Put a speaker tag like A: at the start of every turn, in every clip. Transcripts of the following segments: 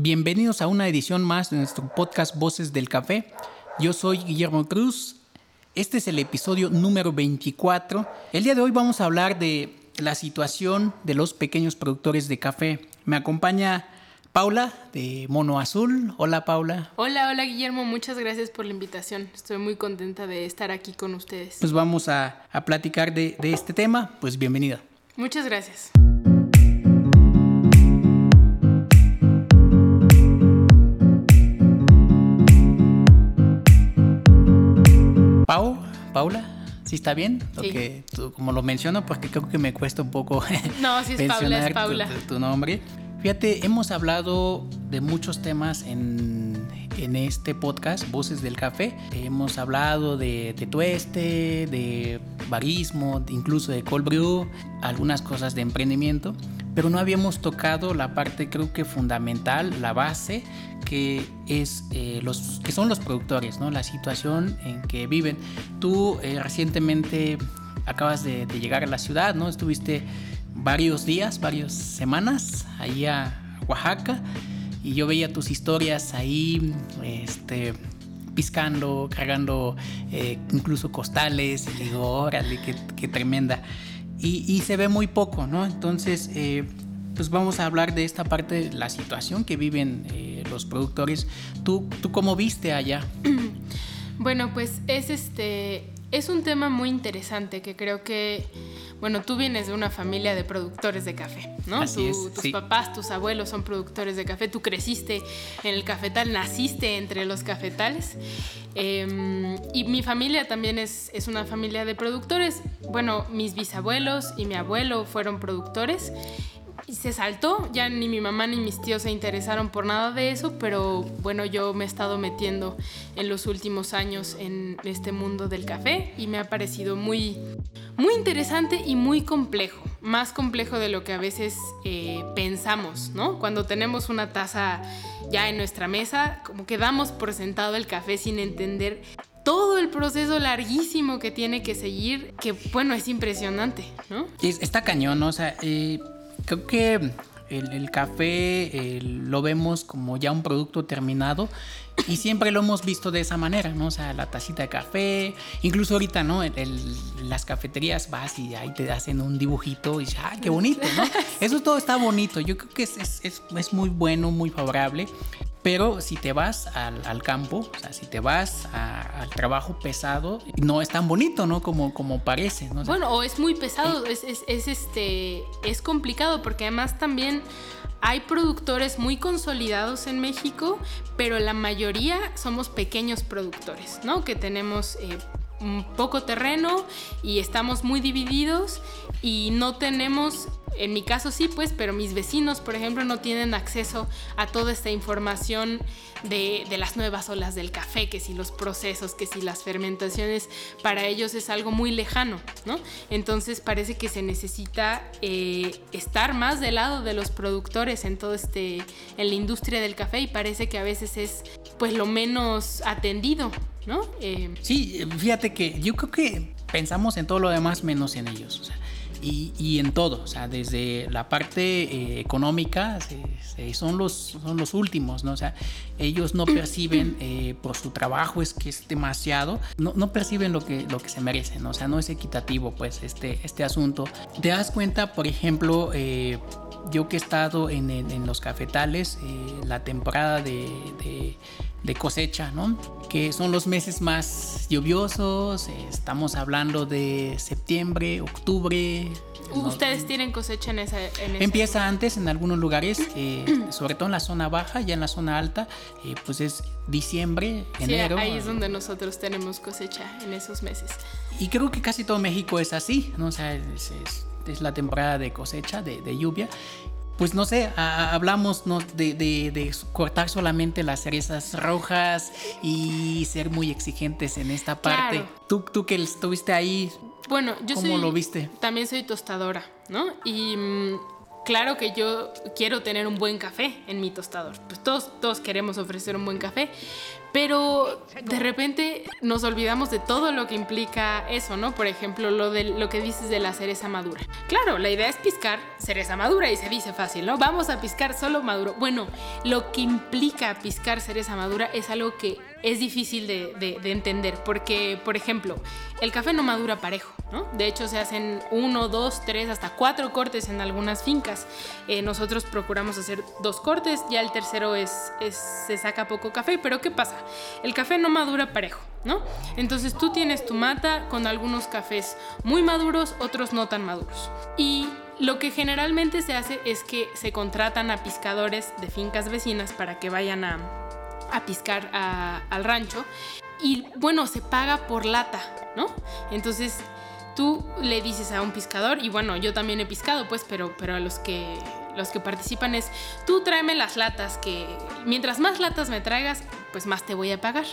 A: Bienvenidos a una edición más de nuestro podcast Voces del Café. Yo soy Guillermo Cruz. Este es el episodio número 24. El día de hoy vamos a hablar de la situación de los pequeños productores de café. Me acompaña Paula de Mono Azul. Hola Paula.
B: Hola, hola Guillermo, muchas gracias por la invitación. Estoy muy contenta de estar aquí con ustedes.
A: Pues vamos a, a platicar de, de este tema. Pues bienvenida.
B: Muchas gracias.
A: Pau, Paula, ¿sí está bien?
B: Sí.
A: que tú- como lo menciono, porque creo que me cuesta un poco
B: No, sí es Paula, es
A: mencionar tu-
B: Paula.
A: Tu, tu nombre. Fíjate, hemos hablado de muchos temas en, en este podcast, Voces del Café. Hemos hablado de, de tueste, de barismo, de- incluso de cold brew, algunas cosas de emprendimiento, pero no habíamos tocado la parte creo que fundamental, la base, que es eh, los que son los productores, ¿no? La situación en que viven. Tú eh, recientemente acabas de, de llegar a la ciudad, ¿no? Estuviste varios días, varias semanas ahí a Oaxaca y yo veía tus historias ahí, este piscando, cargando eh, incluso costales y digo, órale, qué, qué tremenda. Y, y se ve muy poco, ¿no? Entonces, eh, pues vamos a hablar de esta parte de la situación que viven eh, los productores. ¿Tú, ¿Tú cómo viste allá?
B: Bueno, pues es este es un tema muy interesante que creo que bueno, tú vienes de una familia de productores de café, ¿no?
A: Así es,
B: tus
A: sí.
B: papás, tus abuelos son productores de café, tú creciste en el cafetal, naciste entre los cafetales. Eh, y mi familia también es, es una familia de productores. Bueno, mis bisabuelos y mi abuelo fueron productores. Y se saltó, ya ni mi mamá ni mis tíos se interesaron por nada de eso, pero bueno, yo me he estado metiendo en los últimos años en este mundo del café y me ha parecido muy, muy interesante y muy complejo, más complejo de lo que a veces eh, pensamos, ¿no? Cuando tenemos una taza ya en nuestra mesa, como que damos por sentado el café sin entender todo el proceso larguísimo que tiene que seguir, que bueno, es impresionante, ¿no?
A: Es- está cañón, o sea, eh, creo que el, el café eh, lo vemos como ya un producto terminado y siempre lo hemos visto de esa manera, ¿no? O sea, la tacita de café, incluso ahorita, ¿no? En las cafeterías vas y ahí te hacen un dibujito y dices, ¡ay, qué bonito, ¿no? Eso todo está bonito, yo creo que es, es- es- es muy bueno, muy favorable. Pero si te vas al, al campo, o sea, si te vas a- al trabajo pesado, no es tan bonito, ¿no? Como, como parece, ¿no? O sea,
B: Bueno, o es muy pesado, es, es, es, este, es complicado porque además también hay productores muy consolidados en México, pero la mayoría somos pequeños productores, ¿no? Que tenemos eh, poco terreno y estamos muy divididos y no tenemos, en mi caso sí, pues, pero mis vecinos, por ejemplo, no tienen acceso a toda esta información de, de las nuevas olas del café, que si los procesos, que si las fermentaciones, para ellos es algo muy lejano, ¿no? Entonces parece que se necesita eh, estar más del lado de los productores en todo este, en la industria del café y parece que a veces es pues lo menos atendido, ¿no? Eh,
A: Sí, fíjate que yo creo que pensamos en todo lo demás menos en ellos. o sea, y, y en todo, o sea, desde la parte eh, económica se- se- son, los, son los últimos, ¿no? O sea, ellos no perciben eh, por su trabajo, es que es demasiado, no, no perciben lo que, lo que se merecen, ¿no? o sea, no es equitativo, pues, este, este asunto. Te das cuenta, por ejemplo, eh, yo que he estado en, en- los cafetales, la temporada de, de- de cosecha, ¿no? Que son los meses más lluviosos, eh, estamos hablando de septiembre, octubre. ¿no?
B: Ustedes tienen cosecha en esa... En
A: Empieza antes en algunos lugares, eh, sobre todo en la zona baja, ya en la zona alta, eh, pues es diciembre,
B: Sí,
A: enero.
B: ahí es donde nosotros tenemos cosecha en esos meses.
A: Y creo que casi todo México es así, ¿no? O sea, es, es- es la temporada de cosecha, de, de lluvia. Pues no sé, a- hablamos ¿no? de, de- de cortar solamente las cerezas rojas y ser muy exigentes en esta parte.
B: Claro.
A: Tú, tú que estuviste ahí,
B: Bueno, yo
A: ¿Cómo
B: soy...
A: lo viste?
B: También soy tostadora, ¿no? Y mm, claro que yo quiero tener un buen café en mi tostador. Pues todos, todos queremos ofrecer un buen café, pero de repente nos olvidamos de todo lo que implica eso, ¿no? Por ejemplo, lo, de, lo que dices de la cereza madura. Claro, la idea es piscar cereza madura y se dice fácil, ¿no? Vamos a piscar solo maduro. Bueno, lo que implica piscar cereza madura es algo que es difícil de, entender porque, por ejemplo, el café no madura parejo, ¿no? De hecho, se hacen uno, dos, tres, hasta cuatro cortes en algunas fincas. Eh, nosotros procuramos hacer dos cortes, ya el tercero es, se saca poco café, pero ¿qué pasa? El café no madura parejo, ¿no? Entonces tú tienes tu mata con algunos cafés muy maduros, otros no tan maduros. Y lo que generalmente se hace es que se contratan a piscadores de fincas vecinas para que vayan a, a piscar al rancho. Y bueno, se paga por lata, ¿no? Entonces tú le dices a un pescador, y bueno, yo también he piscado, pues, pero, pero a los que, los que participan es, tú tráeme las latas, que mientras más latas me traigas, pues más te voy a pagar.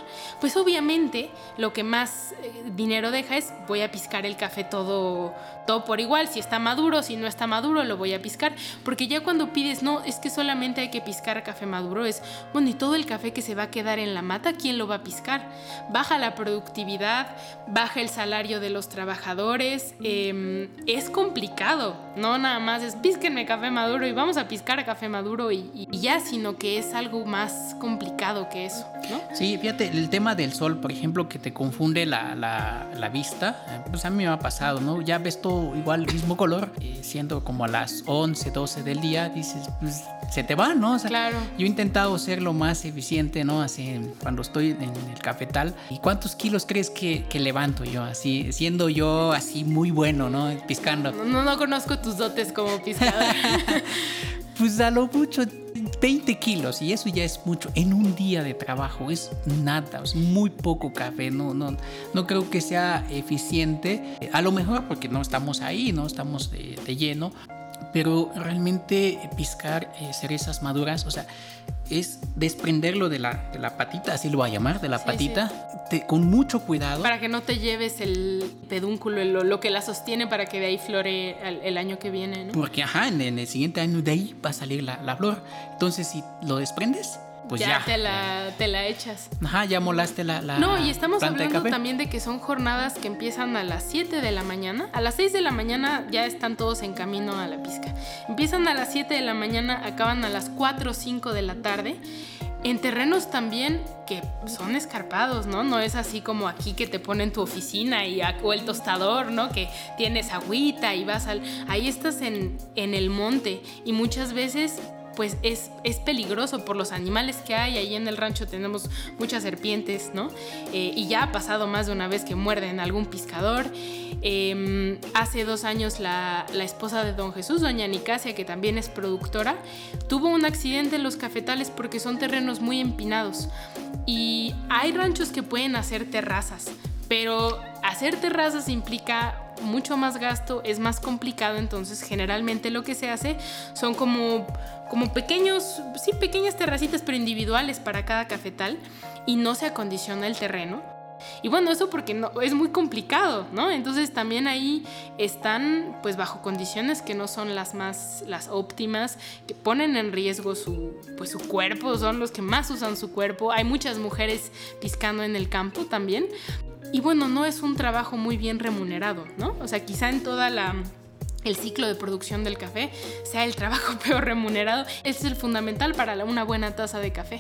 B: Pues obviamente lo que más eh, dinero deja es voy a piscar el café todo, todo por igual, si está maduro, si no está maduro, lo voy a piscar, porque ya cuando pides, no, es que solamente hay que piscar café maduro, es, bueno, y todo el café que se va a quedar en la mata, ¿quién lo va a piscar? Baja la productividad, baja el salario de los trabajadores, em, es complicado, no nada más es písquenme café maduro y vamos a piscar café maduro y, y ya, sino que es algo más complicado que eso.
A: Sí, fíjate, el tema del sol, por ejemplo, que te confunde la, la, vista, eh, pues a mí me ha pasado, ¿no? Ya ves todo igual, mismo color, eh, siendo como a las 11, 12 del día, dices, pues se te va, ¿no?
B: claro.
A: Yo he intentado ser lo más eficiente, ¿no? Así, cuando estoy en el cafetal. ¿Y cuántos kilos crees que, que levanto yo? Así, siendo yo así muy bueno, ¿no? Piscando.
B: No, no, conozco tus dotes como piscador.
A: Pues a lo mucho 20 kilos y eso ya es mucho en un día de trabajo, es nada, es muy poco café, no, no, no creo que sea eficiente, a lo mejor porque no estamos ahí, no estamos de, lleno, pero realmente piscar eh, cerezas maduras, o sea, es desprenderlo de la, de la patita, así lo voy a llamar, de la patita, con mucho cuidado.
B: Para que no te lleves el pedúnculo, lo, que la sostiene para que de ahí flore el, año que viene, ¿no?
A: Porque, ajá, en, el siguiente año de ahí va a salir la, la flor. Entonces, si lo desprendes, pues ya,
B: Te, la, te la echas.
A: Ajá, ya molaste la, la
B: No, y estamos hablando también de que son jornadas que empiezan a las 7 de la mañana. A las 6 de la mañana ya están todos en camino a la pizca. Empiezan a las 7 de la mañana, acaban a las 4 o 5 de la tarde. En terrenos también que son escarpados, ¿no? No es así como aquí que te ponen tu oficina y, o el tostador, ¿no? Que tienes agüita y vas al... Ahí estás en, en el monte y muchas veces pues es, es, peligroso por los animales que hay. Ahí en el rancho tenemos muchas serpientes, ¿no? Eh, y ya ha pasado más de una vez que muerden algún pescador. Em, hace dos años la, la, esposa de don Jesús, doña Nicasia, que también es productora, tuvo un accidente en los cafetales porque son terrenos muy empinados. Y hay ranchos que pueden hacer terrazas, pero hacer terrazas implica mucho más gasto, es más complicado, entonces generalmente lo que se hace son como, como pequeños, sí, pequeñas terracitas, pero individuales para cada cafetal y no se acondiciona el terreno. Y bueno, eso porque no, es muy complicado, ¿no? Entonces también ahí están pues bajo condiciones que no son las más, las óptimas, que ponen en riesgo su, pues, su cuerpo, son los que más usan su cuerpo. Hay muchas mujeres piscando en el campo también, y bueno, no es un trabajo muy bien remunerado, ¿no? O sea, quizá en toda la el ciclo de producción del café sea el trabajo peor remunerado. Es el fundamental para una buena taza de café.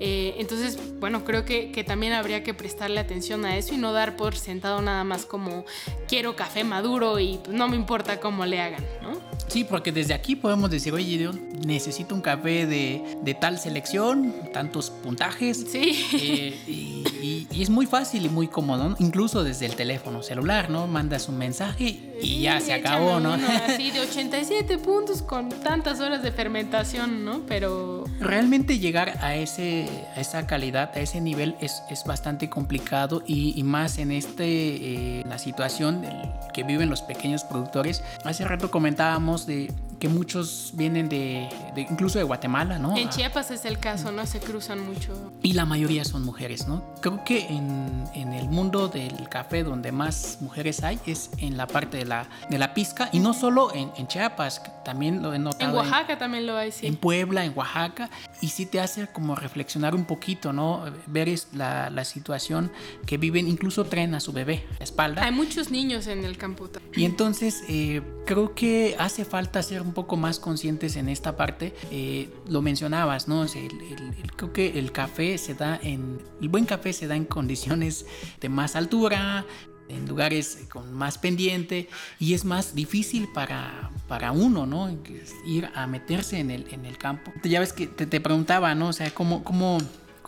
B: Eh, entonces, bueno, creo que, que, también habría que prestarle atención a eso y no dar por sentado nada más como quiero café maduro y no me importa cómo le hagan, ¿no?
A: Sí, porque desde aquí podemos decir, oye, yo necesito un café de, de tal selección, tantos puntajes.
B: Sí.
A: Eh, y, es muy fácil y muy cómodo, incluso desde el teléfono celular, ¿no? Mandas un mensaje y ya se acabó, ¿no?
B: así de 87 puntos con tantas horas de fermentación, ¿no? Pero...
A: Realmente llegar a, ese, a esa calidad, a ese nivel es, es bastante complicado y, y, más en este, eh, la situación que viven los pequeños productores. Hace rato comentábamos de que muchos vienen de, incluso de Guatemala, ¿no?
B: En Chiapas es el caso, ¿no? Se cruzan mucho.
A: Y la mayoría son mujeres, ¿no? Creo que en, en el mundo del café donde más mujeres hay es en la parte de la, de la pizca y no solo en, en Chiapas, también lo he notado.
B: En Oaxaca también lo hay, sí.
A: En Puebla, en Oaxaca, y sí te hace como reflexionar un poquito, ¿no? Ver la, la situación que viven, incluso traen a su bebé a la espalda.
B: Hay muchos niños en el campo.
A: Y entonces eh, creo que hace falta ser un poco más conscientes en esta parte. Eh, lo mencionabas, ¿no? creo que el café se da en. El buen café se da en condiciones de más altura, en lugares con más pendiente y es más difícil para, para uno, ¿no? Ir a meterse en el, en el campo. Ya ves que te, te preguntaba, ¿no? O sea, ¿cómo, cómo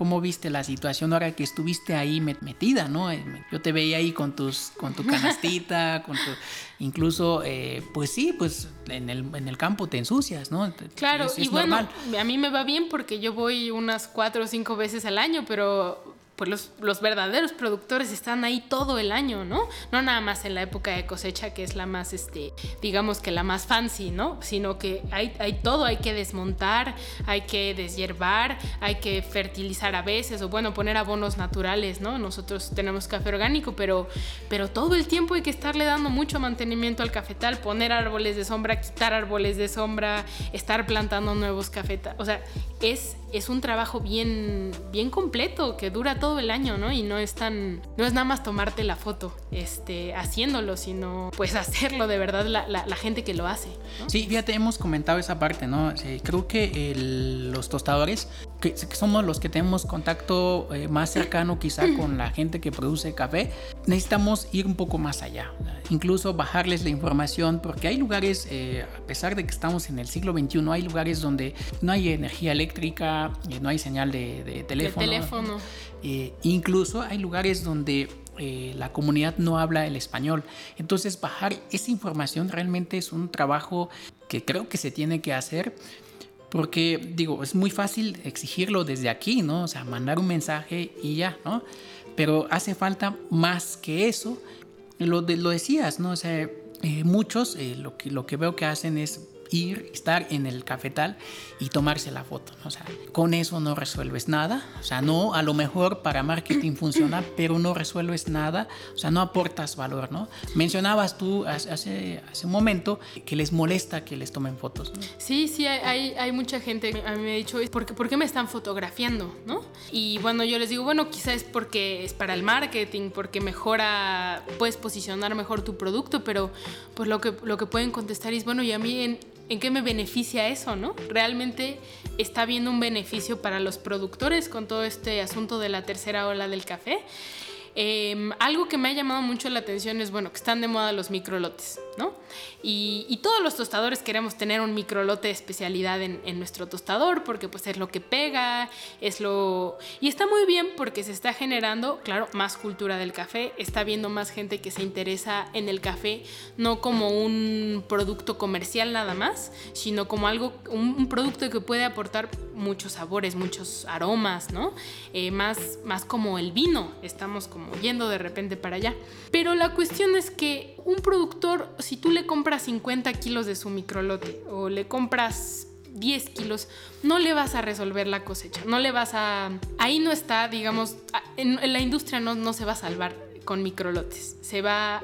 A: cómo viste la situación ahora que estuviste ahí metida, ¿no? Eh, yo te veía ahí con tus, con tu canastita, con tu, incluso, eh, pues sí, pues en el, en el campo te ensucias, ¿no?
B: Claro, y bueno, a mí me va bien porque yo voy unas cuatro o cinco veces al año, pero pues los, verdaderos productores están ahí todo el año, ¿no? No nada más en la época de cosecha, que es la más, este, digamos que la más fancy, ¿no? Sino que hay, hay todo, hay que desmontar, hay que deshiervar, hay que fertilizar a veces, o bueno, poner abonos naturales, ¿no? Nosotros tenemos café orgánico, pero, pero todo el tiempo hay que estarle dando mucho mantenimiento al cafetal, poner árboles de sombra, quitar árboles de sombra, estar plantando nuevos cafetales. O sea, es, es un trabajo bien, bien completo que dura todo el año, ¿no? Y no es tan, no es nada más tomarte la foto, este, haciéndolo, sino pues hacerlo de verdad la, la, gente que lo hace.
A: Sí, fíjate, hemos comentado esa parte, ¿no? creo que los tostadores, que, somos los que tenemos contacto eh, más cercano quizá con la gente que produce café, necesitamos ir un poco más allá, incluso bajarles la información, porque hay lugares, eh, a pesar de que estamos en el siglo XXI, hay lugares donde no hay energía eléctrica, no hay señal de, teléfono.
B: De teléfono.
A: Eh, incluso hay lugares donde eh, la comunidad no habla el español. Entonces bajar esa información realmente es un trabajo que creo que se tiene que hacer. Porque digo, es muy fácil exigirlo desde aquí, ¿no? O sea, mandar un mensaje y ya, ¿no? Pero hace falta más que eso. Lo, de, lo decías, ¿no? O sea, eh, muchos lo, que, lo que veo que hacen es ir, estar en el cafetal y tomarse la foto. O sea, con eso no resuelves nada. O sea, no, a lo mejor para marketing funciona, pero no resuelves nada. O sea, no aportas valor, ¿no? Mencionabas tú hace, hace un momento que les molesta que les tomen fotos.
B: Sí, sí, hay, hay mucha gente a mí me ha dicho, ¿por qué, ¿por qué me están fotografiando? ¿no? Y bueno, yo les digo, bueno, quizás es porque es para el marketing, porque mejora, puedes posicionar mejor tu producto, pero pues lo que, lo que pueden contestar es, bueno, y a mí en, ¿en qué me beneficia eso, no? Realmente está habiendo un beneficio para los productores con todo este asunto de la tercera ola del café. Em, algo que me ha llamado mucho la atención es, bueno, que están de moda los microlotes, ¿no? Y, todos los tostadores queremos tener un microlote de especialidad en, nuestro tostador porque pues es lo que pega, es lo... Y está muy bien porque se está generando, claro, más cultura del café, está viendo más gente que se interesa en el café, no como un producto comercial nada más, sino como algo, un, producto que puede aportar muchos sabores, muchos aromas, ¿no? Eh, más, más como el vino, estamos como yendo de repente para allá. Pero la cuestión es que un productor, si tú le compras 50 kilos de su microlote o le compras 10 kilos, no le vas a resolver la cosecha, no le vas a... Ahí no está, digamos, en, la industria no, no se va a salvar con microlotes, se va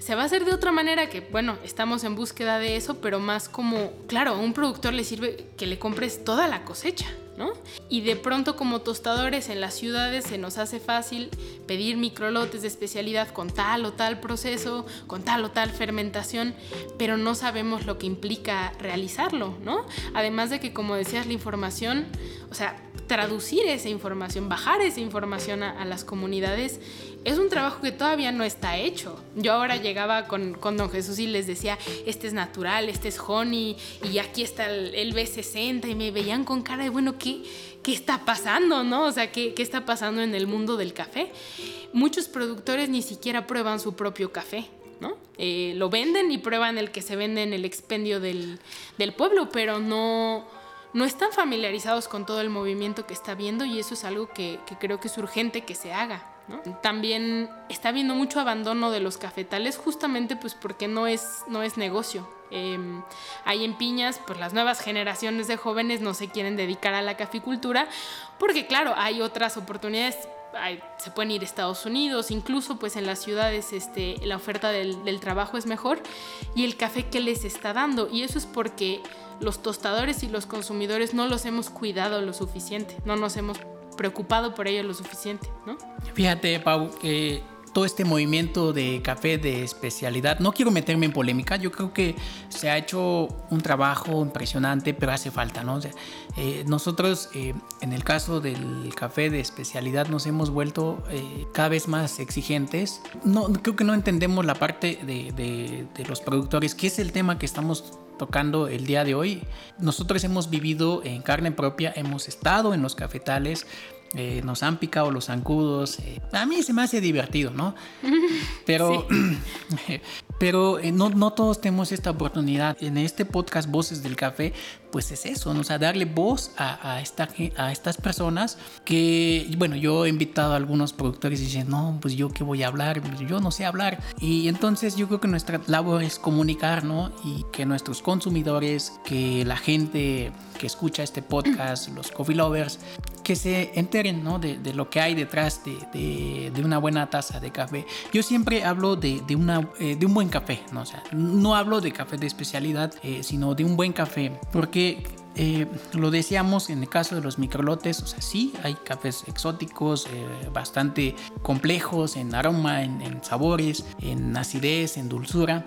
B: se va a hacer de otra manera que, bueno, estamos en búsqueda de eso, pero más como, claro, a un productor le sirve que le compres toda la cosecha. Y de pronto como tostadores en las ciudades se nos hace fácil pedir microlotes de especialidad con tal o tal proceso, con tal o tal fermentación, pero no sabemos lo que implica realizarlo, ¿no? Además de que como decías la información, o sea, traducir esa información, bajar esa información a, las comunidades, es un trabajo que todavía no está hecho. Yo ahora llegaba con, con, don Jesús y les decía, este es natural, este es honey, y aquí está el, B60, y me veían con cara de, bueno, ¿qué, qué está pasando, no? O sea, ¿qué, ¿qué está pasando en el mundo del café? Muchos productores ni siquiera prueban su propio café. ¿no? Eh, lo venden y prueban el que se vende en el expendio del, del pueblo, pero no, no están familiarizados con todo el movimiento que está viendo y eso es algo que, creo que es urgente que se haga. También está habiendo mucho abandono de los cafetales justamente pues porque no es, no es negocio. Em, hay en Piñas, pues las nuevas generaciones de jóvenes no se quieren dedicar a la caficultura porque claro, hay otras oportunidades se pueden ir a Estados Unidos, incluso pues en las ciudades este, la oferta del, del, trabajo es mejor y el café que les está dando. Y eso es porque los tostadores y los consumidores no los hemos cuidado lo suficiente, no nos hemos preocupado por ello lo suficiente, ¿no?
A: Fíjate, Pau, que todo este movimiento de café de especialidad, no quiero meterme en polémica, yo creo que se ha hecho un trabajo impresionante, pero hace falta, ¿no? Eh, nosotros, eh, en el caso del café de especialidad, nos hemos vuelto eh, cada vez más exigentes. No, creo que no entendemos la parte de, de los productores, que es el tema que estamos tocando el día de hoy. Nosotros hemos vivido en carne propia, hemos estado en los cafetales, eh, nos han picado los zancudos. Eh, a mí se me hace divertido, ¿no? Pero, pero eh, no, no todos tenemos esta oportunidad. En este podcast Voces del Café, pues es eso, ¿no? o sea, darle voz a, a, esta, a estas personas que, bueno, yo he invitado a algunos productores y dicen, no, pues yo qué voy a hablar, yo no sé hablar. Y entonces yo creo que nuestra labor es comunicar, ¿no? Y que nuestros consumidores, que la gente que escucha este podcast, los coffee lovers, que se enteren ¿no? de, de, lo que hay detrás de, de, una buena taza de café. Yo siempre hablo de, una, eh, de un buen café, ¿no? O sea, no hablo de café de especialidad, eh, sino de un buen café, porque eh, lo decíamos en el caso de los microlotes, o sea, sí, hay cafés exóticos, bastante complejos en aroma, en sabores, en acidez, en dulzura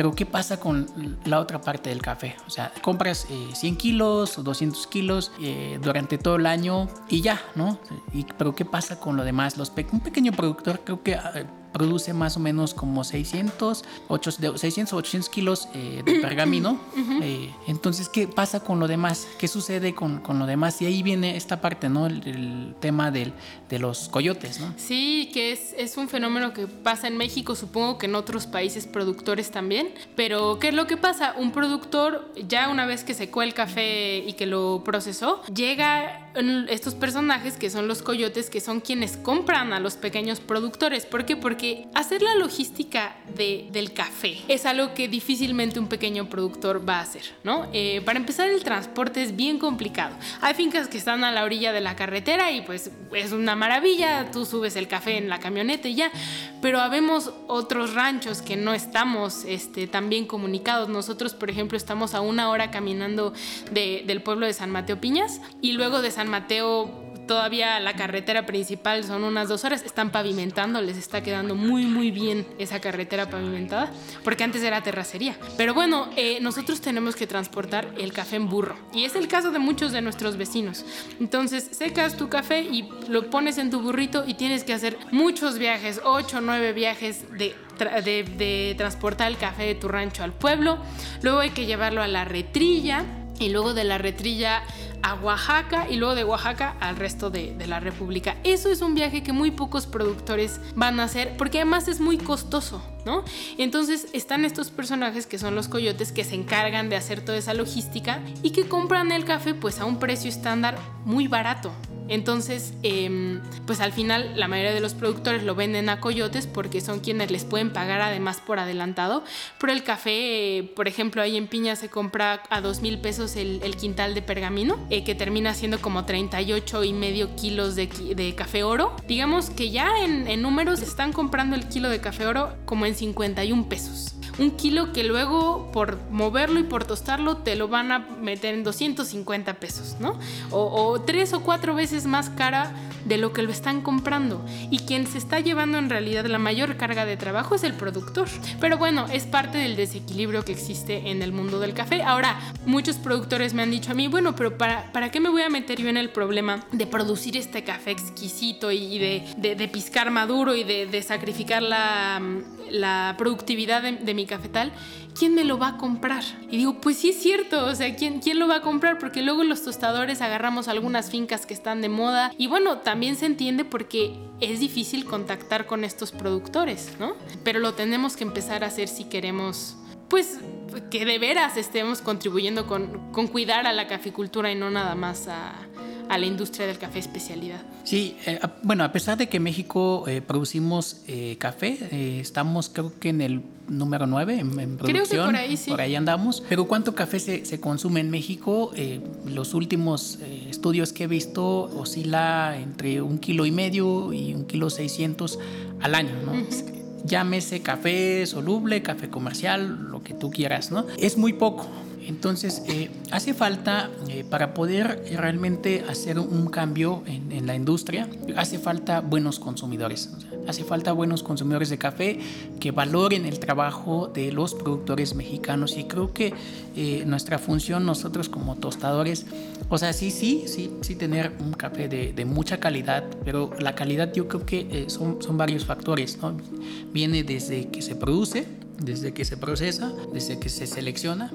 A: pero ¿qué pasa con la otra parte del café? O sea, compras 100 eh, kilos o 200 kilos eh, durante todo el año y ya, ¿no? Y, pero ¿qué pasa con lo demás? Los un pequeño productor creo que ah, produce más o menos como 600, 800, 600 800 kilos eh, de pergamino. Eh, entonces, ¿qué pasa con lo demás? ¿Qué sucede con, con lo demás? Y ahí viene esta parte, ¿no? El, tema del, de los coyotes, ¿no?
B: Sí, que es, es, un fenómeno que pasa en México, supongo que en otros países productores también. Pero, ¿qué es lo que pasa? Un productor, ya una vez que secó el café y que lo procesó, llega estos personajes que son los coyotes, que son quienes compran a los pequeños productores. ¿Por qué? Porque hacer la logística de, del café es algo que difícilmente un pequeño productor va a hacer, ¿no? Eh, para empezar, el transporte es bien complicado. Hay fincas que están a la orilla de la carretera y pues es una maravilla, tú subes el café en la camioneta y ya, pero habemos otros ranchos que no estamos este, tan bien comunicados. Nosotros, por ejemplo, estamos a una hora caminando del pueblo de San Mateo Piñas y luego de San Mateo todavía la carretera principal son unas dos horas, están pavimentando, les está quedando muy muy bien esa carretera pavimentada, porque antes era terracería. Pero bueno, eh, nosotros tenemos que transportar el café en burro, y es el caso de muchos de nuestros vecinos. Entonces secas tu café y lo pones en tu burrito y tienes que hacer muchos viajes, 8 o 9 viajes de de, de, transportar el café de tu rancho al pueblo. Luego hay que llevarlo a la retrilla y luego de la retrilla a Oaxaca y luego de Oaxaca al resto de, de, la República. Eso es un viaje que muy pocos productores van a hacer porque además es muy costoso, ¿no? Entonces están estos personajes que son los coyotes que se encargan de hacer toda esa logística y que compran el café pues a un precio estándar muy barato, entonces, em, pues al final la mayoría de los productores lo venden a coyotes porque son quienes les pueden pagar además por adelantado. Pero el café, por ejemplo, ahí en Piña se compra a dos mil pesos el, quintal de pergamino, eh, que termina siendo como 38 y medio kilos de, café oro. Digamos que ya en, en números están comprando el kilo de café oro como en 51 pesos un kilo que luego por moverlo y por tostarlo te lo van a meter en 250 pesos, ¿no? O, tres o cuatro veces más cara de lo que lo están comprando. Y quien se está llevando en realidad la mayor carga de trabajo es el productor. Pero bueno, es parte del desequilibrio que existe en el mundo del café. Ahora, muchos productores me han dicho a mí, bueno, pero ¿para, para qué me voy a meter yo en el problema de producir este café exquisito y de, de, piscar maduro y de, de sacrificar la, la productividad de, mi cafetal, ¿quién me lo va a comprar? Y digo, pues sí es cierto, o sea, ¿quién, ¿quién lo va a comprar? Porque luego los tostadores agarramos algunas fincas que están de moda y bueno, también se entiende porque es difícil contactar con estos productores, ¿no? Pero lo tenemos que empezar a hacer si queremos, pues, que de veras estemos contribuyendo con, con cuidar a la caficultura y no nada más a a la industria del café especialidad.
A: Sí, eh, bueno, a pesar de que México eh, producimos eh, café, estamos creo que en el número 9 en, producción. Creo que por ahí sí. Por ahí andamos. Pero ¿cuánto café se, se consume en México? los últimos estudios que he visto oscila entre un kilo y medio y un kilo seiscientos al año, ¿no? Llámese café soluble, café comercial, lo que tú quieras, ¿no? Es muy poco. Entonces, eh, hace falta, eh, para poder realmente hacer un cambio en, la industria, hace falta buenos consumidores. hace falta buenos consumidores de café que valoren el trabajo de los productores mexicanos. Y creo que eh, nuestra función, nosotros como tostadores, o sea, sí, sí, sí, sí tener un café de, mucha calidad, pero la calidad yo creo que son, son varios factores. ¿no? Viene desde que se produce, desde que se procesa, desde que se selecciona,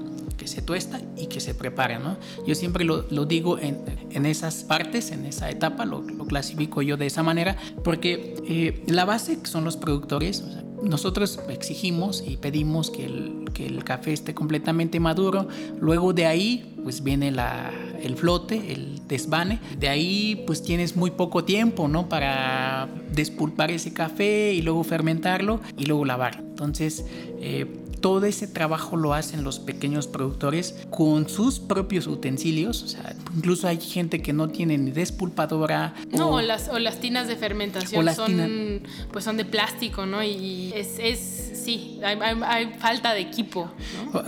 A: que se tuesta y que se prepara. ¿no? Yo siempre lo, digo en, en, esas partes, en esa etapa, lo, clasifico yo de esa manera, porque eh, la base son los productores. nosotros exigimos y pedimos que el, que el café esté completamente maduro. Luego de ahí, pues viene la, el flote, el desvane. De ahí, pues tienes muy poco tiempo, ¿no? Para despulpar ese café y luego fermentarlo y luego lavar. Entonces, eh, todo ese trabajo lo hacen los pequeños productores con sus propios utensilios. O sea, incluso hay gente que no tiene ni despulpadora.
B: No, o, las, o las tinas de fermentación son, pues son de plástico, ¿no? Y es, es sí, hay, falta de equipo.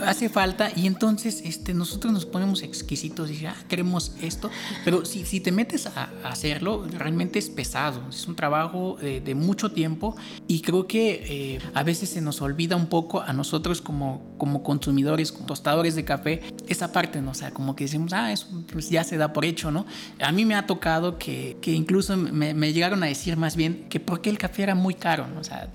A: Hace falta y entonces este, nosotros nos ponemos exquisitos y ya ah, queremos esto, pero si, si te metes a, hacerlo, realmente es pesado, es un trabajo de, mucho tiempo y creo que eh, a veces se nos olvida un poco a nosotros como, como consumidores, tostadores de café, esa parte, ¿no? O sea, como que decimos, ah, eso pues ya se da por hecho, ¿no? A mí me ha tocado que, que incluso me, me llegaron a decir más bien que porque el café era muy caro, ¿no? O sea,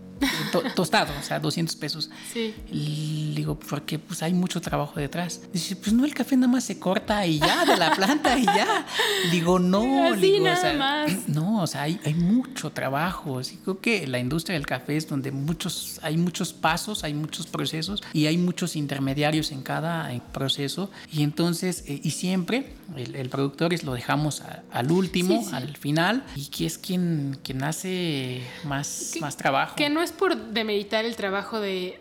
A: tostado, o sea, 200 pesos. Sí. Y digo, porque pues hay mucho trabajo detrás. Dice, pues no, el café nada más se corta y ya, de la planta y ya. Digo, no,
B: Así nada más.
A: no, o sea, hay, hay mucho trabajo. Así creo que la industria del café es donde muchos, hay muchos pasos, hay muchos procesos y hay muchos intermediarios en cada proceso. Y entonces, eh, y siempre el, productor es, lo dejamos al último, al final, y que es quien, quien hace más, más trabajo.
B: Que no es por demeritar el trabajo de,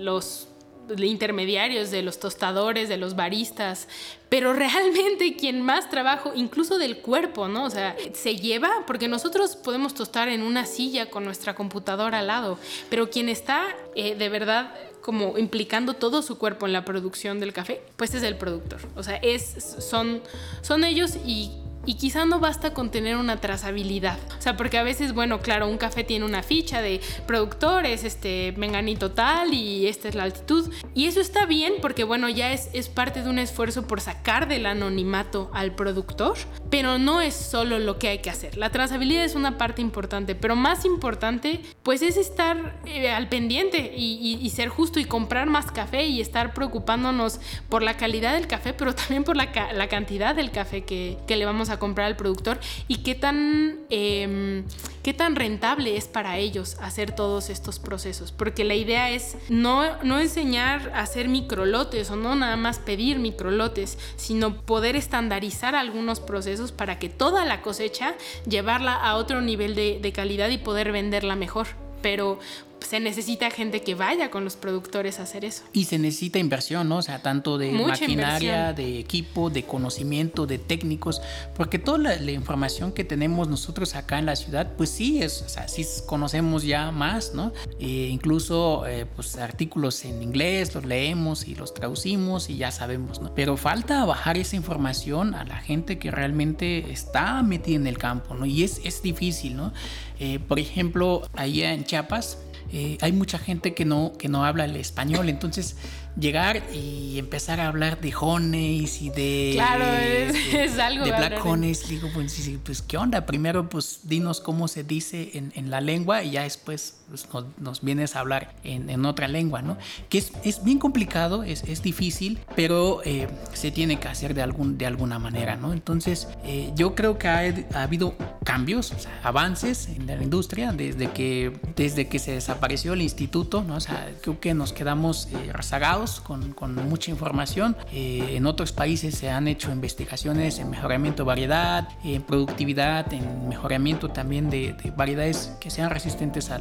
B: los intermediarios, de los tostadores, de los baristas, pero realmente quien más trabajo, incluso del cuerpo, ¿no? O sea, se lleva, porque nosotros podemos tostar en una silla con nuestra computadora al lado, pero quien está eh, de verdad como implicando todo su cuerpo en la producción del café, pues es el productor. O sea, es, son, son ellos y y quizá no basta con tener una trazabilidad. O sea, porque a veces, bueno, claro, un café tiene una ficha de productores, este, menganito tal y esta es la altitud. Y eso está bien porque, bueno, ya es, es parte de un esfuerzo por sacar del anonimato al productor, pero no es solo lo que hay que hacer. La trazabilidad es una parte importante, pero más importante, pues es estar eh, al pendiente y, ser justo y comprar más café y estar preocupándonos por la calidad del café, pero también por la, la cantidad del café que, que le vamos a comprar al productor y qué tan, em, qué tan rentable es para ellos hacer todos estos procesos. Porque la idea es no, no enseñar a hacer microlotes o no nada más pedir microlotes, sino poder estandarizar algunos procesos para que toda la cosecha llevarla a otro nivel de, de calidad y poder venderla mejor pero se necesita gente que vaya con los productores a hacer eso.
A: Y se necesita inversión, ¿no? O sea, tanto de maquinaria, de equipo, de conocimiento, de técnicos, porque toda la, información que tenemos nosotros acá en la ciudad, pues sí, es, o sea, sí conocemos ya más, ¿no? Eh, incluso, eh, pues artículos en inglés los leemos y los traducimos y ya sabemos, ¿no? Pero falta bajar esa información a la gente que realmente está metida en el campo, ¿no? Y es, es difícil, ¿no? Eh, por ejemplo, allá en Chiapas, eh, hay mucha gente que no, que no habla el español, entonces llegar y empezar a hablar de Jones y de.
B: Claro, es, algo.
A: De Black Jones. Digo, pues, pues, ¿qué onda? Primero, pues, dinos cómo se dice en, en la lengua y ya después pues, nos, vienes a hablar en, en, otra lengua, ¿no? Que es, es bien complicado, es, es difícil, pero eh, se tiene que hacer de, algún, de alguna manera, ¿no? Entonces, eh, yo creo que ha, ha, habido cambios, avances en la industria desde que, desde que se desapareció el instituto, ¿no? O sea, creo que nos quedamos eh, rezagados con, con, mucha información. Eh, en otros países se han hecho investigaciones en mejoramiento de variedad, en productividad, en mejoramiento también de, variedades que sean resistentes a,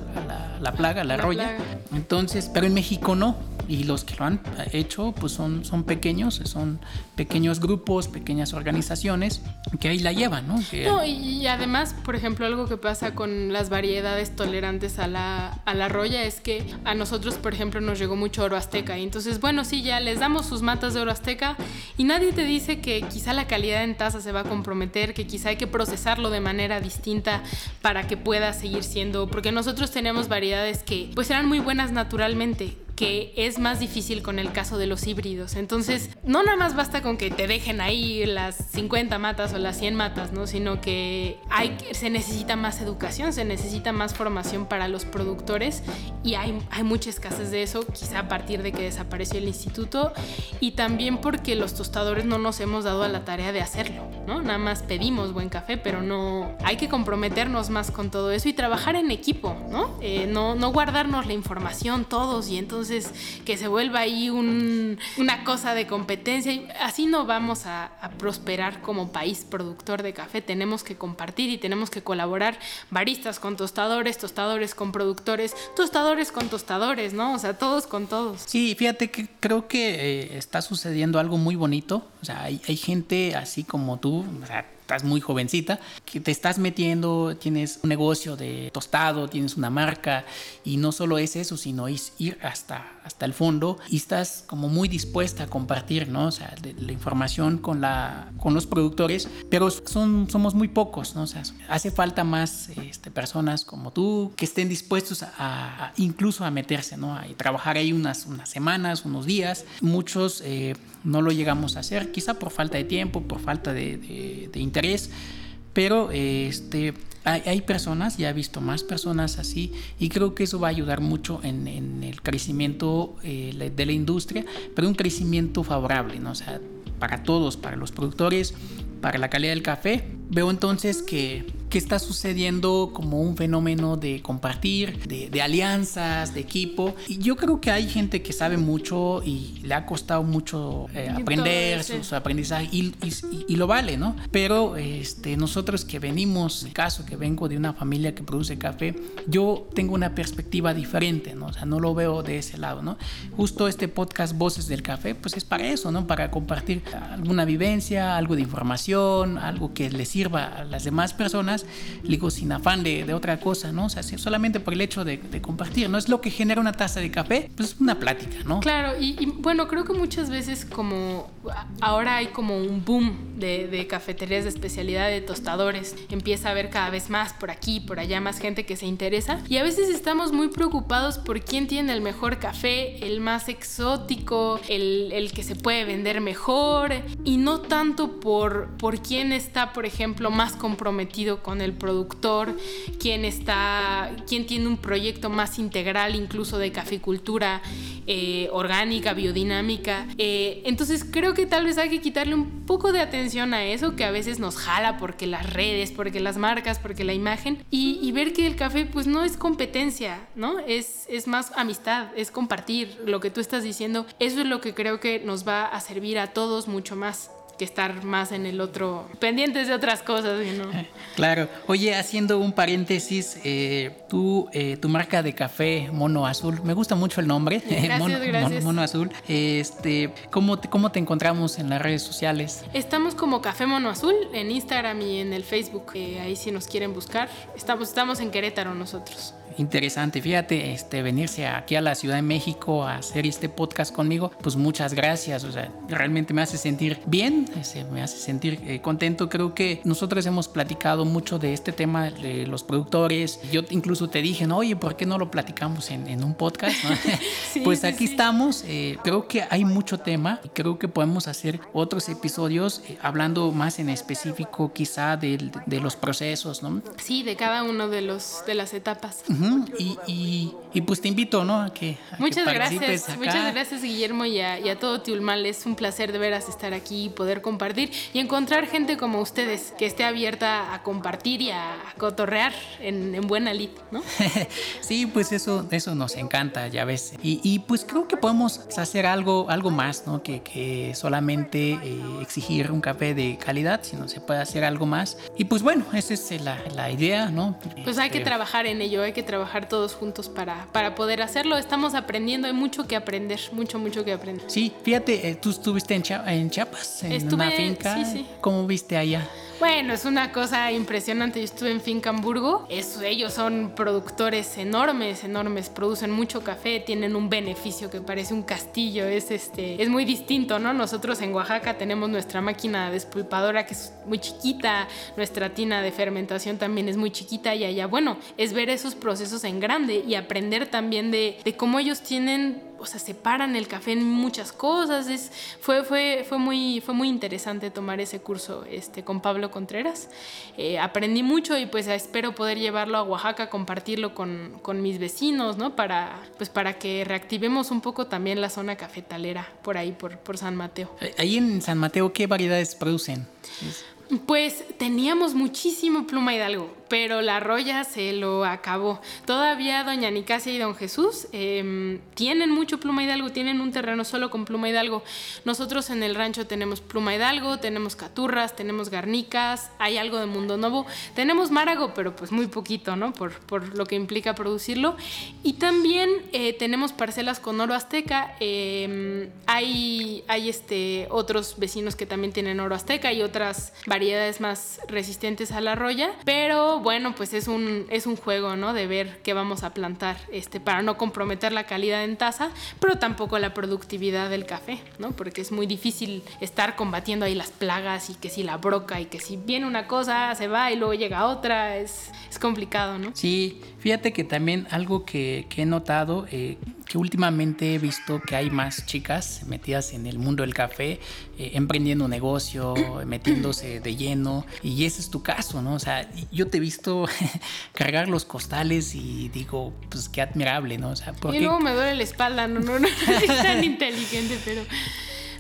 A: la, plaga, a la, roya. Entonces, pero en México no y los que lo han hecho pues son, son pequeños, son pequeños grupos, pequeñas organizaciones que ahí la llevan, ¿no?
B: no y además, por ejemplo, algo que pasa con las variedades tolerantes a la, a la roya es que a nosotros, por ejemplo, nos llegó mucho oro azteca y entonces, bueno, sí, ya les damos sus matas de oro azteca y nadie te dice que quizá la calidad en taza se va a comprometer, que quizá hay que procesarlo de manera distinta para que pueda seguir siendo, porque nosotros tenemos variedades que pues eran muy buenas naturalmente, que es más difícil con el caso de los híbridos. Entonces, no nada más basta con que te dejen ahí las 50 matas o las 100 matas, ¿no? Sino que hay, se necesita más educación, se necesita más formación para los productores y hay, hay mucha escasez de eso, quizá a partir de que desapareció el instituto y también porque los tostadores no nos hemos dado a la tarea de hacerlo, ¿no? Nada más pedimos buen café, pero no hay que comprometernos más con todo eso y trabajar en equipo, ¿no? Eh, no, no guardarnos la información todos y entonces que se vuelva ahí una cosa de competencia. Así no vamos a, prosperar como país productor de café. Tenemos que compartir y tenemos que colaborar baristas con tostadores, tostadores con productores, tostadores con tostadores, ¿no? O sea, todos con todos.
A: Sí, fíjate que creo que eh, está sucediendo algo muy bonito. O sea, hay, hay gente así como tú, o sea, estás muy jovencita, que te estás metiendo, tienes un negocio de tostado, tienes una marca y no solo es eso, sino es ir hasta, hasta el fondo y estás como muy dispuesta a compartir, ¿no? O sea, la información con, la, con los productores, pero son, somos muy pocos, ¿no? O sea, hace falta más este, personas como tú que estén dispuestos a, incluso a meterse, ¿no? A trabajar ahí unas, unas semanas, unos días. Muchos eh, no lo llegamos a hacer, quizá por falta de tiempo, por falta de, de, de interés, pero este, hay, personas, ya he visto más personas así, y creo que eso va a ayudar mucho en, el crecimiento eh, de la industria, pero un crecimiento favorable, ¿no? O sea, para todos, para los productores, para la calidad del café. Veo entonces que que está sucediendo como un fenómeno de compartir, de, alianzas, de equipo. Y yo creo que hay gente que sabe mucho y le ha costado mucho eh, aprender su, aprendizaje y, y, lo vale, ¿no? Pero este, nosotros que venimos, en caso que vengo de una familia que produce café, yo tengo una perspectiva diferente, ¿no? O sea, no lo veo de ese lado, ¿no? Justo este podcast Voces del Café, pues es para eso, ¿no? Para compartir alguna vivencia, algo de información, algo que le sirva a las demás personas digo, sin afán de, de, otra cosa, ¿no? O sea, solamente por el hecho de, de, compartir, ¿no? Es lo que genera una taza de café, pues es una plática, ¿no?
B: Claro, y, bueno, creo que muchas veces como ahora hay como un boom de, de, cafeterías de especialidad, de tostadores, empieza a haber cada vez más por aquí, por allá, más gente que se interesa, y a veces estamos muy preocupados por quién tiene el mejor café, el más exótico, el, el que se puede vender mejor, y no tanto por, por quién está, por ejemplo, más comprometido con el productor, quien está, quien tiene un proyecto más integral incluso de caficultura eh, orgánica, biodinámica. Eh, entonces creo que tal vez hay que quitarle un poco de atención a eso que a veces nos jala porque las redes, porque las marcas, porque la imagen y, y ver que el café pues no es competencia, ¿no? Es, es más amistad, es compartir lo que tú estás diciendo. Eso es lo que creo que nos va a servir a todos mucho más que estar más en el otro, pendientes de otras cosas, ¿no?
A: Claro. Oye, haciendo un paréntesis, eh, tú, eh, tu marca de café Mono Azul, me gusta mucho el nombre,
B: gracias,
A: Mono,
B: gracias.
A: Mono, Azul. Este, ¿cómo, te, ¿Cómo te encontramos en las redes sociales?
B: Estamos como Café Mono Azul en Instagram y en el Facebook. Eh, ahí si nos quieren buscar. Estamos, estamos en Querétaro nosotros
A: interesante. Fíjate, este, venirse aquí a la Ciudad de México a hacer este podcast conmigo, pues muchas gracias. O sea, realmente me hace sentir bien, este, me hace sentir eh, contento. Creo que nosotros hemos platicado mucho de este tema de los productores. Yo incluso te dije, no, oye, ¿por qué no lo platicamos en, un podcast? pues aquí estamos. Eh, creo que hay mucho tema y creo que podemos hacer otros episodios eh, hablando más en específico quizá de, de, los procesos, ¿no?
B: Sí, de cada uno de, los, de las etapas
A: y, y, pues te invito, ¿no? A que,
B: muchas gracias, muchas gracias Guillermo y a, y a, todo Tiulmal. Es un placer de veras estar aquí y poder compartir y encontrar gente como ustedes que esté abierta a compartir y a cotorrear en, en buena lid, ¿no?
A: sí, pues eso, eso nos encanta, ya ves. Y, y pues creo que podemos hacer algo, algo más, ¿no? Que, que solamente eh, exigir un café de calidad, sino se puede hacer algo más. Y pues bueno, esa es la, la idea, ¿no?
B: Pues hay que este, trabajar en ello, hay que trabajar todos juntos para, para poder hacerlo. Estamos aprendiendo, hay mucho que aprender, mucho, mucho que aprender.
A: Sí, fíjate, eh, tú estuviste en, en Chiapas, en una finca. Sí, sí. ¿Cómo viste allá?
B: Bueno, es una cosa impresionante. Yo estuve en Finca Hamburgo. ellos son productores enormes, enormes. Producen mucho café, tienen un beneficio que parece un castillo. Es, este, es muy distinto, ¿no? Nosotros en Oaxaca tenemos nuestra máquina despulpadora que es muy chiquita. Nuestra tina de fermentación también es muy chiquita. Y allá, bueno, es ver esos procesos en grande y aprender también de, de cómo ellos tienen o sea, separan el café en muchas cosas. Es, fue, fue, fue, muy, fue muy interesante tomar ese curso este, con Pablo Contreras. Eh, aprendí mucho y pues espero poder llevarlo a Oaxaca, compartirlo con, con, mis vecinos, ¿no? Para, pues, para que reactivemos un poco también la zona cafetalera por ahí, por, por San Mateo.
A: Eh, ahí en San Mateo, ¿qué variedades producen?
B: Pues teníamos muchísimo pluma hidalgo pero la roya se lo acabó. Todavía doña Nicasia y don Jesús em, tienen mucho pluma hidalgo, tienen un terreno solo con pluma hidalgo. Nosotros en el rancho tenemos pluma hidalgo, tenemos caturras, tenemos garnicas, hay algo de mundo nuevo, tenemos márago, pero pues muy poquito, ¿no? Por, por lo que implica producirlo. Y también eh, tenemos parcelas con oro azteca. Em, hay hay este, otros vecinos que también tienen oro azteca y otras variedades más resistentes a la roya, pero bueno, pues es un, es un juego, ¿no? De ver qué vamos a plantar, este, para no comprometer la calidad en taza, pero tampoco la productividad del café, ¿no? Porque es muy difícil estar combatiendo ahí las plagas y que si la broca y que si viene una cosa se va y luego llega otra, es, es complicado, ¿no?
A: Sí, fíjate que también algo que, que he notado, eh, que últimamente he visto que hay más chicas metidas en el mundo del café, eh, emprendiendo un negocio, metiéndose de lleno, y ese es tu caso, ¿no? O sea, yo te he visto cargar los costales y digo, pues qué admirable, ¿no? O sea,
B: porque... Y luego me duele la espalda, no, no, no, no es tan inteligente, pero...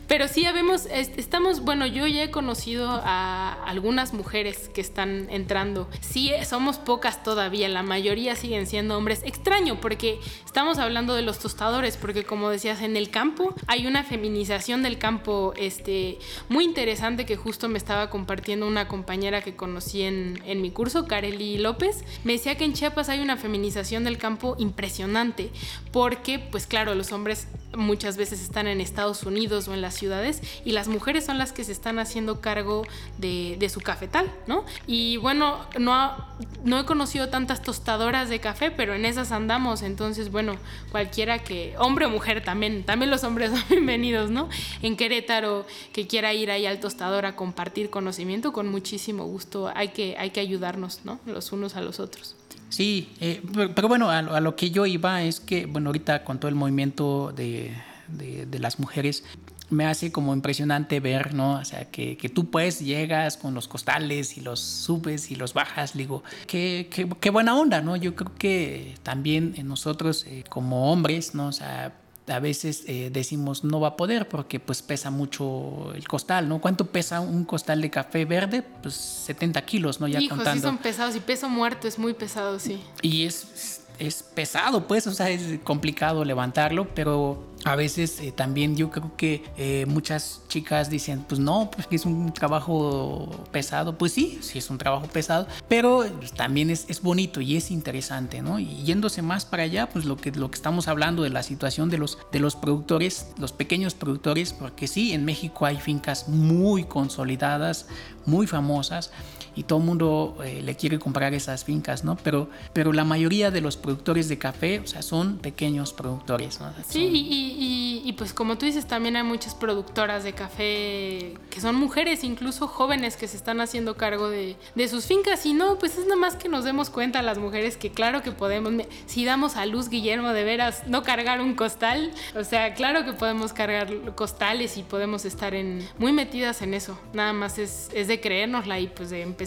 B: Pero sí, habemos, estamos, bueno, yo ya he conocido a algunas mujeres que están entrando. Sí, somos pocas todavía, la mayoría siguen siendo hombres. Extraño, porque estamos hablando de los tostadores, porque como decías, en el campo hay una feminización del campo este, muy interesante que justo me estaba compartiendo una compañera que conocí en, en mi curso, Kareli López. Me decía que en Chiapas hay una feminización del campo impresionante, porque, pues claro, los hombres muchas veces están en Estados Unidos o en las ciudades y las mujeres son las que se están haciendo cargo de, su cafetal, ¿no? Y bueno, no, no he conocido tantas tostadoras de café, pero en esas andamos, entonces bueno, cualquiera que, hombre o mujer también, también los hombres son bienvenidos, ¿no? En Querétaro, que quiera ir ahí al tostador a compartir conocimiento, con muchísimo gusto, hay que, hay que ayudarnos, ¿no? Los unos a los otros.
A: Sí, eh, pero, bueno, a, lo que yo iba es que, bueno, ahorita con todo el movimiento de, de las mujeres, me hace como impresionante ver, ¿no? O sea, que, que, tú pues llegas con los costales y los subes y los bajas, digo, qué, qué, qué buena onda, ¿no? Yo creo que también nosotros eh, como hombres, ¿no? O sea, a veces eh, decimos no va a poder porque pues pesa mucho el costal, ¿no? ¿Cuánto pesa un costal de café verde? Pues 70 kilos, ¿no?
B: Ya Hijo, contando. sí son pesados y peso muerto es muy pesado, sí.
A: Y es, es pesado, pues, o sea, es complicado levantarlo, pero a veces eh, también yo creo que eh, muchas chicas dicen, pues no, pues es un trabajo pesado. Pues sí, sí es un trabajo pesado, pero también es, es, bonito y es interesante, ¿no? Y yéndose más para allá, pues lo que, lo que estamos hablando de la situación de los, de los productores, los pequeños productores, porque sí, en México hay fincas muy consolidadas, muy famosas y todo el mundo eh, le quiere comprar esas fincas, ¿no? Pero, pero la mayoría de los productores de café, o sea, son pequeños productores, ¿no?
B: Sí, y, y, pues como tú dices, también hay muchas productoras de café que son mujeres, incluso jóvenes que se están haciendo cargo de, de sus fincas y no, pues es nada más que nos demos cuenta las mujeres que claro que podemos, si damos a luz, Guillermo, de veras, no cargar un costal, o sea, claro que podemos cargar costales y podemos estar en, muy metidas en eso, nada más es, es de creérnosla y pues de empezar.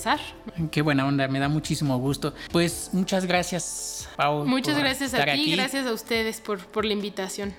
A: Qué buena onda, me da muchísimo gusto. Pues muchas gracias, Pau.
B: Muchas gracias a ti, gracias a ustedes por, por la invitación.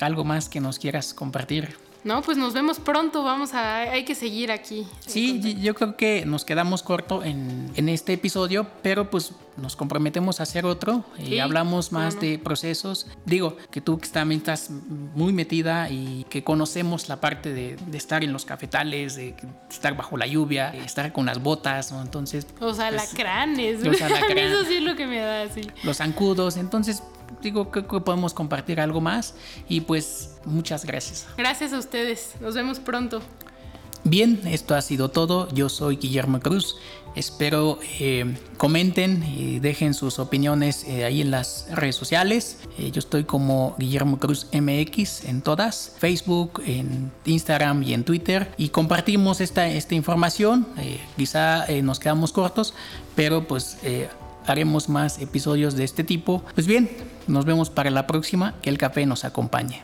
A: ¿Algo más que nos quieras compartir?
B: No, pues nos vemos pronto, vamos a, hay que seguir aquí.
A: Sí, yo creo que nos quedamos corto en, en, este episodio, pero pues nos comprometemos a hacer otro y hablamos más de procesos. Digo, que tú que también estás muy metida y que conocemos la parte de, de estar en los cafetales, de estar bajo la lluvia, estar con las botas, ¿no? Entonces...
B: Los alacranes, pues, los alacranes. eso sí es lo que me da, sí.
A: Los zancudos, entonces digo, creo que podemos compartir algo más y pues muchas gracias.
B: Gracias a ustedes, nos vemos pronto.
A: Bien, esto ha sido todo. Yo soy Guillermo Cruz. Espero eh, comenten y dejen sus opiniones eh, ahí en las redes sociales. Eh, yo estoy como Guillermo Cruz MX en todas, Facebook, en Instagram y en Twitter. Y compartimos esta, esta información. quizá nos quedamos cortos, pero pues haremos más episodios de este tipo. Pues bien, nos vemos para la próxima. Que el café nos acompañe.